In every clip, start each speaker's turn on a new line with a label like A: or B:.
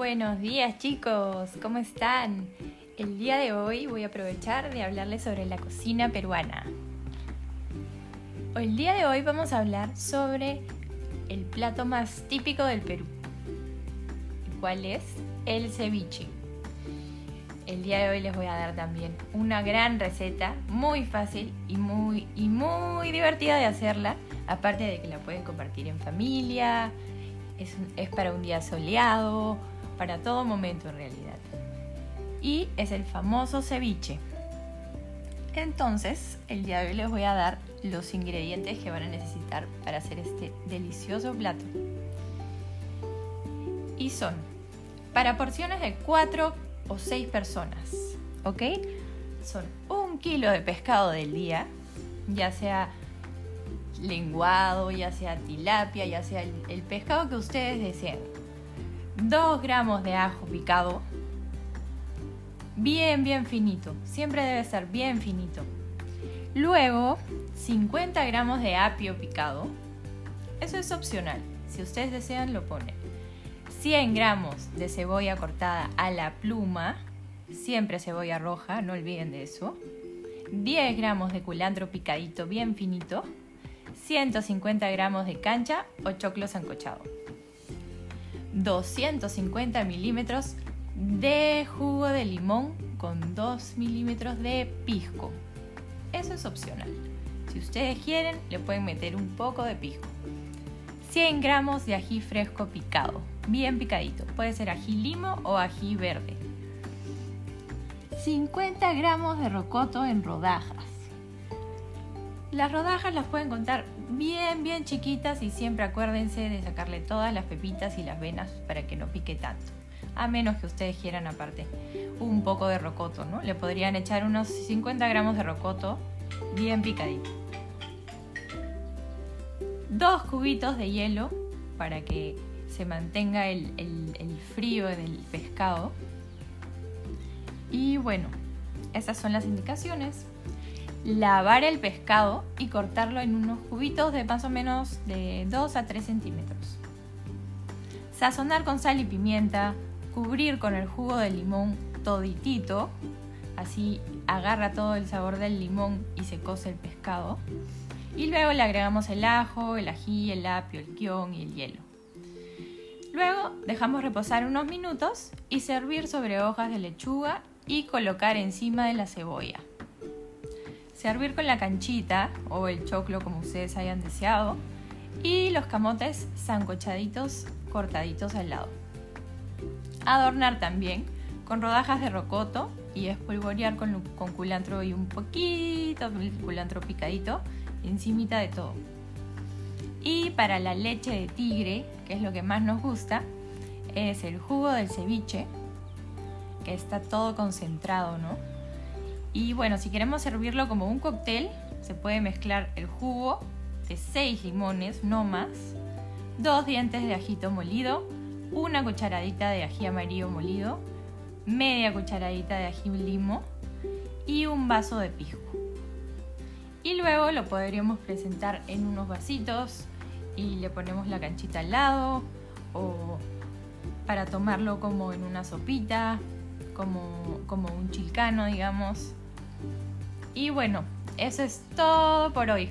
A: Buenos días chicos, ¿cómo están? El día de hoy voy a aprovechar de hablarles sobre la cocina peruana. El día de hoy vamos a hablar sobre el plato más típico del Perú, ¿Cuál es el ceviche. El día de hoy les voy a dar también una gran receta, muy fácil y muy, y muy divertida de hacerla, aparte de que la pueden compartir en familia, es, es para un día soleado, para todo momento en realidad. Y es el famoso ceviche. Entonces, el día de hoy les voy a dar los ingredientes que van a necesitar para hacer este delicioso plato. Y son para porciones de 4 o 6 personas, ¿ok? Son un kilo de pescado del día, ya sea lenguado, ya sea tilapia, ya sea el, el pescado que ustedes deseen. 2 gramos de ajo picado, bien, bien finito, siempre debe ser bien finito. Luego, 50 gramos de apio picado, eso es opcional, si ustedes desean lo ponen. 100 gramos de cebolla cortada a la pluma, siempre cebolla roja, no olviden de eso. 10 gramos de culantro picadito bien finito. 150 gramos de cancha o choclo sancochado. 250 milímetros de jugo de limón con 2 milímetros de pisco. Eso es opcional. Si ustedes quieren, le pueden meter un poco de pisco. 100 gramos de ají fresco picado, bien picadito. Puede ser ají limo o ají verde. 50 gramos de rocoto en rodajas. Las rodajas las pueden contar bien, bien chiquitas y siempre acuérdense de sacarle todas las pepitas y las venas para que no pique tanto. A menos que ustedes quieran aparte un poco de rocoto, ¿no? Le podrían echar unos 50 gramos de rocoto bien picadito. Dos cubitos de hielo para que se mantenga el, el frío del pescado. Y bueno, esas son las indicaciones lavar el pescado y cortarlo en unos cubitos de más o menos de 2 a 3 centímetros. Sazonar con sal y pimienta, cubrir con el jugo de limón toditito, así agarra todo el sabor del limón y se cose el pescado. Y luego le agregamos el ajo, el ají, el apio, el guion y el hielo. Luego dejamos reposar unos minutos y servir sobre hojas de lechuga y colocar encima de la cebolla. Servir con la canchita o el choclo como ustedes hayan deseado. Y los camotes sancochaditos cortaditos al lado. Adornar también con rodajas de rocoto y espolvorear con, con culantro y un poquito de culantro picadito encimita de todo. Y para la leche de tigre, que es lo que más nos gusta, es el jugo del ceviche, que está todo concentrado, ¿no? Y bueno, si queremos servirlo como un cóctel, se puede mezclar el jugo de 6 limones, no más, dos dientes de ajito molido, una cucharadita de ají amarillo molido, media cucharadita de ají limo y un vaso de pisco. Y luego lo podríamos presentar en unos vasitos y le ponemos la canchita al lado o para tomarlo como en una sopita, como, como un chilcano, digamos. Y bueno, eso es todo por hoy.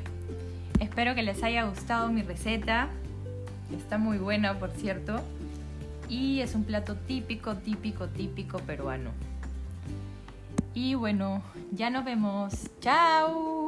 A: Espero que les haya gustado mi receta. Está muy buena, por cierto. Y es un plato típico, típico, típico peruano. Y bueno, ya nos vemos. ¡Chao!